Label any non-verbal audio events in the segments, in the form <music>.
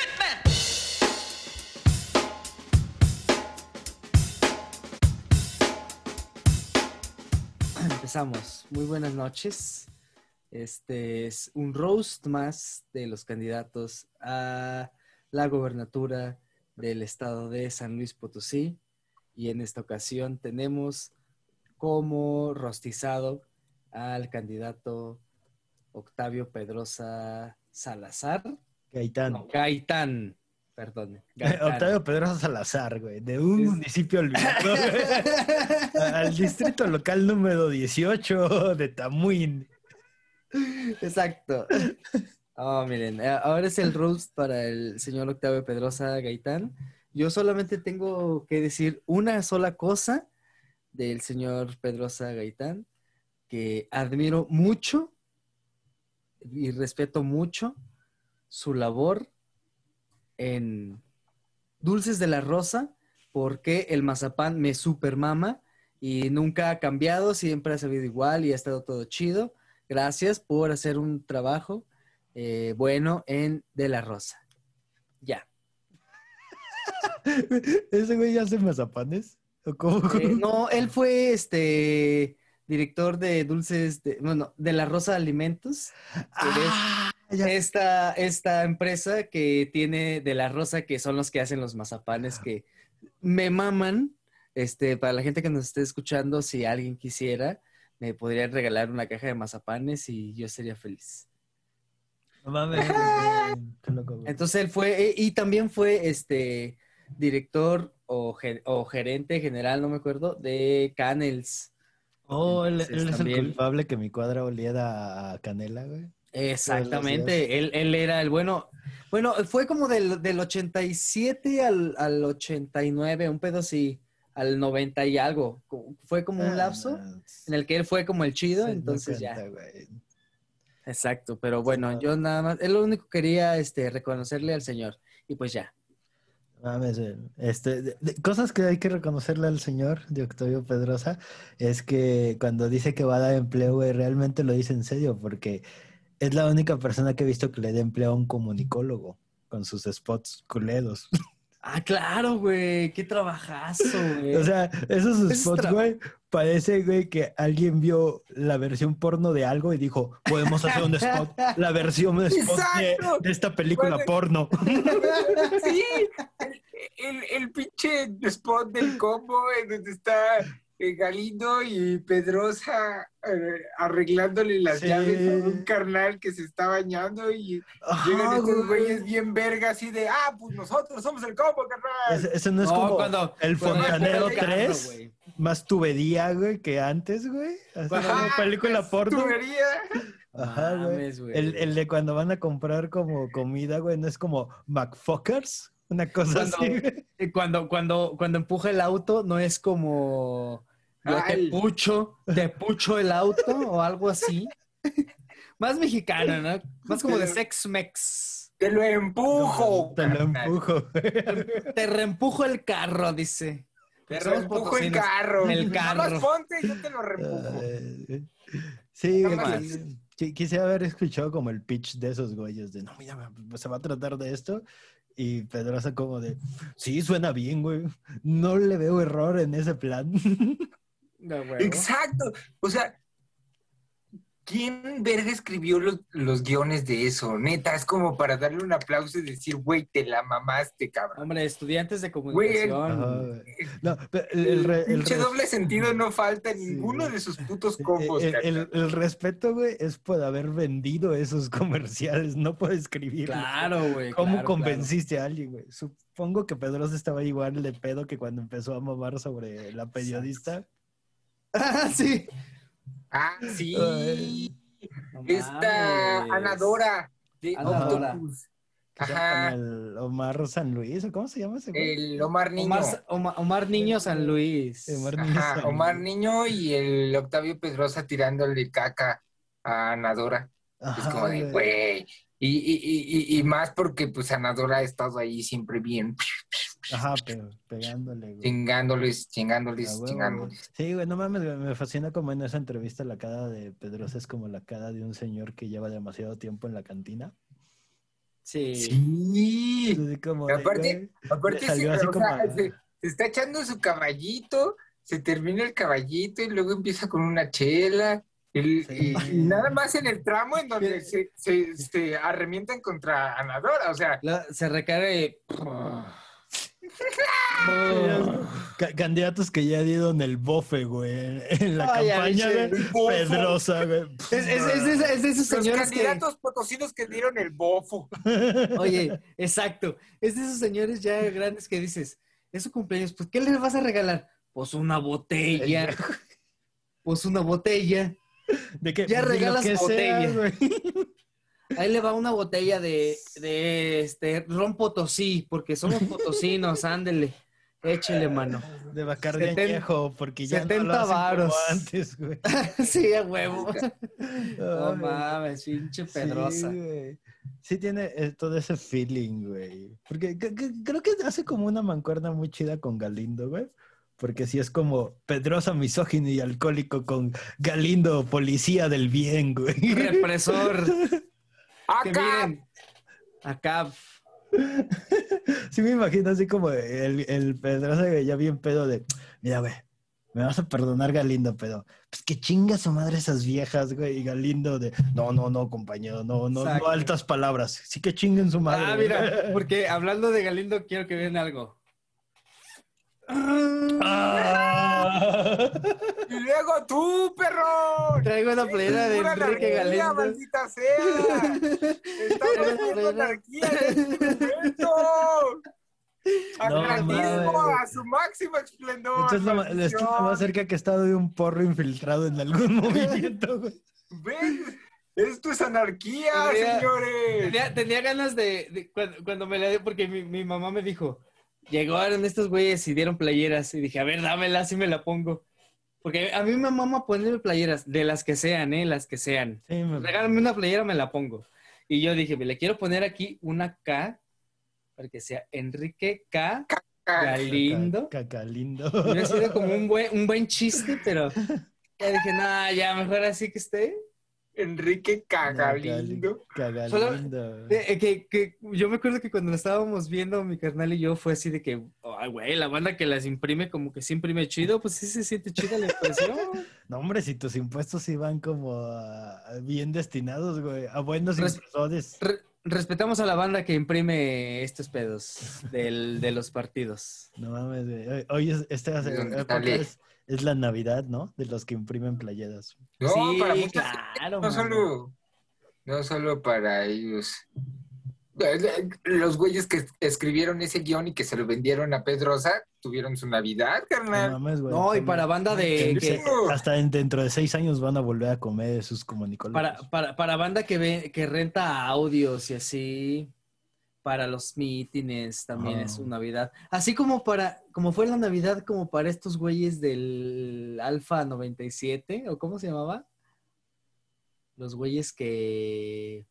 <clears throat> Empezamos. Muy buenas noches. Este es un roast más de los candidatos a la gobernatura del estado de San Luis Potosí. Y en esta ocasión tenemos como rostizado al candidato Octavio Pedrosa Salazar. Gaitán. No, Gaitán, perdón. Octavio Pedrosa Salazar, güey, de un municipio olvidado. güey, al distrito local número 18 de Tamuín. Exacto. Oh, miren, eh, ahora es el roast para el señor Octavio Pedrosa Gaitán. Yo solamente tengo que decir una sola cosa del señor Pedrosa Gaitán, que admiro mucho y respeto mucho su labor en Dulces de la Rosa, porque el mazapán me supermama y nunca ha cambiado, siempre ha sabido igual y ha estado todo chido. Gracias por hacer un trabajo eh, bueno en De la Rosa. Ya. <laughs> ¿Ese güey ya hace mazapanes? ¿O cómo? Eh, no, él fue este director de dulces, de, bueno, de la Rosa Alimentos. Ah, esta, esta empresa que tiene de la Rosa, que son los que hacen los mazapanes que me maman. Este, para la gente que nos esté escuchando, si alguien quisiera, me podrían regalar una caja de mazapanes y yo sería feliz. No mames. Qué loco, güey. Entonces él fue, eh, y también fue este director o, o gerente general, no me acuerdo, de Canels. Oh, él, Entonces, él es el también- culpable que mi cuadra oliera a canela, güey. Exactamente, él, él era el bueno. Bueno, fue como del, del 87 al, al 89, un pedo así, al 90 y algo. Fue como un lapso Ah, en el que él fue como el chido, entonces cuenta, ya. güey. Exacto, pero bueno, no. yo nada más, él lo único que quería este, reconocerle al señor. Y pues ya. Mames, este, de- de- cosas que hay que reconocerle al señor de Octavio Pedrosa es que cuando dice que va a dar empleo, güey, realmente lo dice en serio, porque es la única persona que he visto que le dé empleo a un comunicólogo con sus spots culeros. <laughs> Ah, claro, güey, qué trabajazo, güey. O sea, esos Es spots, güey, parece, güey, que alguien vio la versión porno de algo y dijo, podemos hacer un spot, la versión de spot de, esta película porno. <laughs> Sí, el, el, el pinche spot del combo en donde está Galindo y Pedrosa eh, arreglándole las Sí. llaves a un carnal que se está bañando y llegan estos güey. güeyes bien verga así de, ah, pues nosotros somos el combo, carnal. Ese, ese no es No, como cuando- el cuando Fontanero el carro, 3, güey. más tubería, güey, que antes, güey. Ajá, película porno. Tubería. Ajá, güey. Mames, güey. El, el de cuando van a comprar como comida, güey, no es como McFuckers, una cosa Cuando- así. Eh, Cuando, cuando, cuando empuja el auto, no es como yo te pucho, te pucho el auto o algo así. <laughs> Más mexicano, ¿no? Más como de sex mex. Te lo empujo. Te lo empujo. Te reempujo el carro, dice. Te reempujo el carro. El Nada carro. más ponte y yo te lo reempujo. Sí, Nada güey, más. qui- qui- quisiera haber escuchado como el pitch de esos güeyes de no, mira, se va a tratar de esto. Y Pedrosa como de, sí, suena bien, güey. No le veo error en ese plan. <laughs> Exacto. O sea, ¿quién verga escribió los, los guiones de eso? Neta, es como para darle un aplauso y decir, güey, te la mamaste, cabrón. Hombre, estudiantes de comunicación. güey. No, el, el re- el pinche res- doble sentido no falta en Sí, ninguno de sus putos combos, el, carnal. el- el respeto, güey, es por haber vendido esos comerciales, no por escribir. Claro, güey. ¿Cómo claro, convenciste a alguien, güey? Supongo que Pedrosa estaba igual de pedo que cuando empezó a mamar sobre la periodista. Ah, sí. Ah, sí. Ay. No Esta mames. Ana Dora de Ana Dora. Octopus. Ajá. El Omar San Luis, ¿o cómo se llama ese güey? El Omar Niño. Omar, Omar, Omar Niño San Luis. Omar Niño Ajá, San Omar. Niño y el Octavio Pedrosa tirándole caca a Ana Dora. Es como de, güey. Y, y, y, y, y más porque pues Ana Dora ha estado ahí siempre bien <laughs> Ajá, pero pegándole, güey. chingándoles, chingándoles, huevo, güey. chingándoles. Sí, güey, no mames, güey, me fascina como en esa entrevista la cara de Pedrosa es como la cara de un señor que lleva demasiado tiempo en la cantina. Sí. Sí, Sí. Así como de, Aparte, güey, aparte sí, así o como sea, a- se, se está echando su caballito, se termina el caballito y luego empieza con una chela. El- Sí. y, y nada más en el tramo en donde se, se, se arremientan contra Anadora. O sea, La- se recarga <laughs> Ca- candidatos que ya dieron el bofe, güey, en la Ay, campaña, bofo. Pedrosa, güey. Es, es- es de- es de esos los señores que... candidatos potosinos que dieron el bofo. <laughs> Oye, exacto. Es de esos señores ya grandes que dices, es su cumpleaños, pues ¿qué le vas a regalar? Pues una botella. Pues una botella. <laughs> De que, Ya de regalas que botella. güey. Ahí le va una botella de, de este ron potosí, porque somos potosinos, ándele. Échele, mano. De Bacardi añejo, porque ya no 70 lo hacen como varos. antes, güey. <laughs> sí, a huevo. <laughs> No mames, pinche pedrosa. Sí, güey. Sí tiene eh, todo ese feeling, güey. Porque creo que hace como una mancuerna muy chida con Galindo, güey. Porque sí es como Pedrosa misógino y alcohólico con Galindo, policía del bien, güey. Represor. <laughs> Acá, acá. Sí me imagino así como el, el Pedrosa ya bien pedo de, mira, güey, me vas a perdonar Galindo, pero pues que chinga su madre esas viejas, güey, y Galindo de, no, no, no, compañero, no, no, Exacto. no altas palabras, sí que chinguen su madre. Ah, güey". mira, <laughs> porque hablando de Galindo, quiero que vean algo. Ah. y luego tú, perro. Traigo una playera de Pura Enrique anarquía, Galindo. maldita sea. Estamos anarquía en este momento. Anarquismo a su máximo esplendor. Esto es, lo, esto es lo más cerca que he estado de un porro infiltrado en algún <laughs> movimiento, güey. ¿Ven? Esto es anarquía, Tenía- señores. Tenía, tenía ganas de, de- cuando, cuando me la di, porque mi, mi mamá me dijo, llegaron estos güeyes y dieron playeras. Y dije, a ver, dámela, si me la pongo. Porque a mí me mama ponerme playeras, de las que sean, ¿eh? Las que sean. Sí, me- Regálame una playera, me la pongo. Y yo dije, me le quiero poner aquí una K, para que sea Enrique K. Galindo. Caca- Cacalindo. Hubiera sido como un <laughs> buen, un buen chiste, pero ya dije, no, ya mejor así que esté. Enrique Cagalindo. Cagalindo. Eh, eh, que, que yo me acuerdo que cuando lo estábamos viendo, mi carnal y yo, fue así de que, ay, güey, la banda que las imprime como que sí imprime chido, pues sí se siente chida la impresión. <laughs> No, hombre, si tus impuestos iban como a- bien destinados, güey, a buenos Res- impresores. Re- respetamos a la banda que imprime estos pedos del- de los partidos. No mames, güey. Hoy- Hoy es, esta ¿De dónde época sale? es, es la Navidad, ¿no? De los que imprimen playeras. No, sí, para muchos, claro. no solo, no solo para ellos. Los güeyes que escribieron ese guion y que se lo vendieron a Pedrosa tuvieron su Navidad, No carnal. mames, güey. No, y para banda de... que- Hasta en- dentro de seis años van a volver a comer sus comunicoles. para, para, para banda que, ve, que renta audios y así, para los mítines también Ah. es su Navidad. Así como para, como fue la Navidad como para estos güeyes del Alfa 97, o cómo se llamaba? Los güeyes que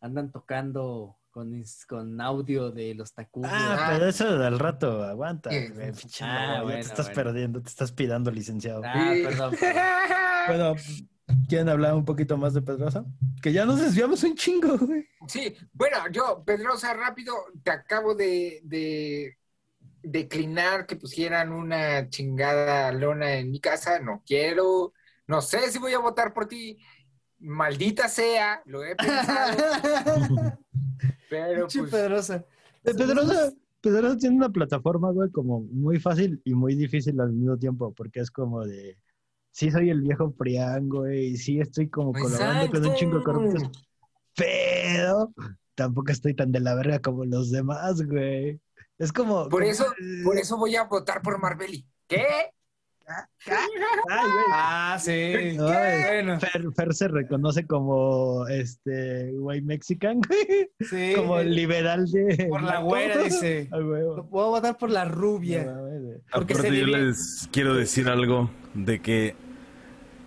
andan tocando con, con audio de los Tacubos. Ah, pero eso al rato, aguanta. Ah, bueno, te estás bueno. perdiendo, te estás pidando, licenciado. Ah, perdón. perdón. Bueno, ¿quieren hablar un poquito más de Pedrosa? Que ya nos desviamos un chingo, güey. Sí, bueno, yo, Pedrosa, rápido, te acabo de, de declinar que pusieran una chingada lona en mi casa. No quiero, no sé si voy a votar por ti. Maldita sea, lo he pensado, <laughs> pero pues, Pedrosa. Pedrosa, Pedrosa tiene una plataforma, güey, como muy fácil y muy difícil al mismo tiempo, porque es como de, sí soy el viejo Prián, güey, y sí estoy como colaborando con un chingo de corruptos, pero tampoco estoy tan de la verga como los demás, güey. Es como... Por como- eso- por eso voy a votar por Marbelli. ¿Qué? Ay, güey. <laughs> Ah, sí. Ay, Bueno, Fer, Fer se reconoce como este güey mexican, <laughs> güey. sí. Como liberal de. Por la güera, dice. <laughs> A huevo. Voy a votar por la rubia. se Aparte, yo les quiero decir algo de que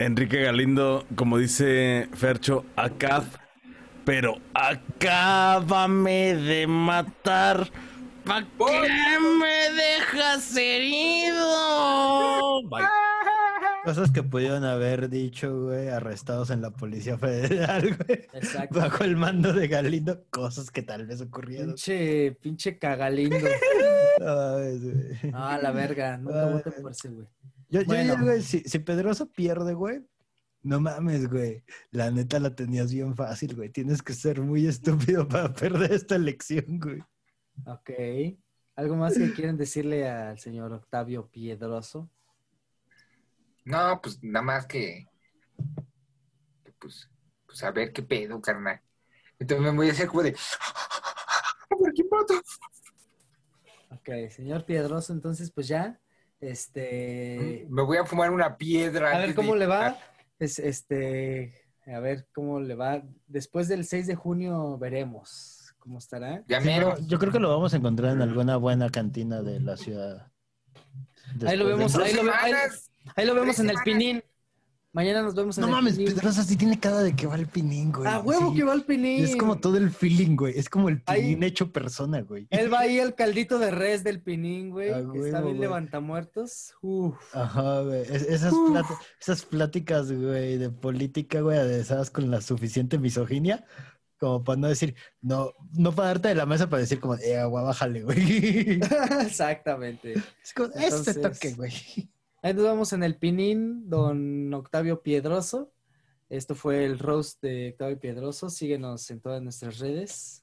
Enrique Galindo, como dice Fercho, acá, pero acábame de matar. ¿Para qué me dejas herido? Bye. <laughs> Cosas que pudieron haber dicho, güey, arrestados en la Policía Federal, güey. Exacto. Bajo el mando de Galindo, cosas que tal vez ocurrieron. Pinche, pinche cagalindo. <laughs> Ay, güey. Ah, la verga. Nunca voten por ese, güey. Yo, yo Bueno. digo, güey, si, si Pedroso pierde, güey, no mames, güey. La neta la tenías bien fácil, güey. Tienes que ser muy estúpido para perder esta elección, güey. Ok. ¿Algo más que quieren decirle al señor Octavio Piedroso? No, pues nada más que, que, pues, pues a ver qué pedo, carnal. Entonces me voy a hacer como de. Ver quién voto. Ok, señor Piedroso, entonces pues ya. Este. Me voy a fumar una piedra. A ver cómo de- le va. Es, este. A ver cómo le va. Después del 6 de junio veremos cómo estará. Ya Sí, mero. pero yo creo que lo vamos a encontrar en alguna buena cantina de la ciudad. Ahí lo vemos, ahí lo, ve- ahí- ahí lo vemos en el semanas. Pinín. Mañana nos vemos en No el mames, Pinín. Pedroso sí tiene cara de que va al pinín, güey. A huevo Sí. que va al Pinín. Es como todo el feeling, güey. Es como el Ahí- pinín hecho persona, güey. Él va ahí al caldito de res del Pinín, güey. A que huevo, está bien güey. levantamuertos. Uf. Ajá, güey. Es- esas, Uf. plat- esas pláticas, güey, de política, güey, aderezadas con la suficiente misoginia, como para no decir, no, no para darte de la mesa para decir como, eh, agua, bájale, güey. <laughs> Exactamente. Es como, este toque, güey. Ahí nos vemos en el Pinín, don Octavio Piedroso. Esto fue el roast de Octavio Piedroso. Síguenos en todas nuestras redes.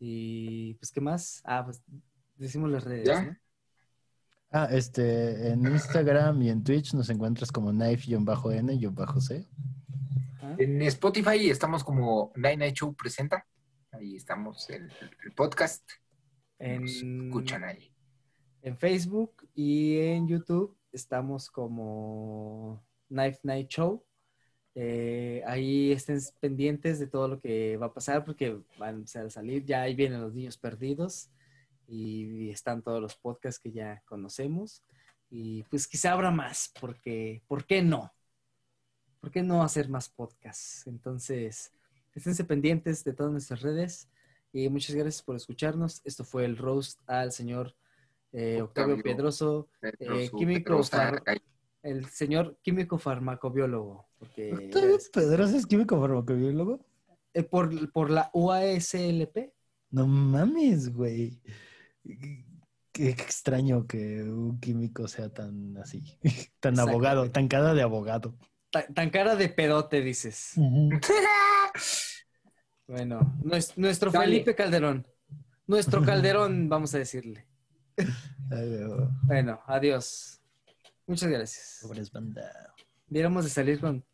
Y pues, ¿qué más? Ah, pues decimos las redes, ¿Ya? ¿no? Ah, este, en Instagram y en Twitch nos encuentras como knife-n-c. Ajá. En Spotify estamos como Nine Night Show presenta. Ahí estamos, el, el podcast. Nos escuchan ahí. En Facebook y en YouTube estamos como Knife Night Show. Eh, ahí estén pendientes de todo lo que va a pasar porque van a empezar a salir. Ya ahí vienen los niños perdidos y están todos los podcasts que ya conocemos. Y pues quizá habrá más porque, ¿por qué no? ¿Por qué no hacer más podcasts? Entonces, esténse pendientes de todas nuestras redes y muchas gracias por escucharnos. Esto fue el roast al señor eh, Octavio, Octavio. Pedroso, Pedro, eh, químico Pedrosa, el señor químico farmacobiólogo, porque ¿Octavio Pedroso es químico farmacobiólogo? eh, por, por la UASLP. No mames, güey. Qué extraño que un químico sea tan así, <laughs> tan Exacto. abogado, tan cara de abogado. Ta- Tan, cara de pedote, dices. <laughs> Bueno, nues- nuestro Dale. Felipe Calderón. Nuestro <laughs> Calderón, vamos a decirle. <laughs> Güey, Bueno, adiós. Muchas gracias. Pobres banda. Diéramos de salir con...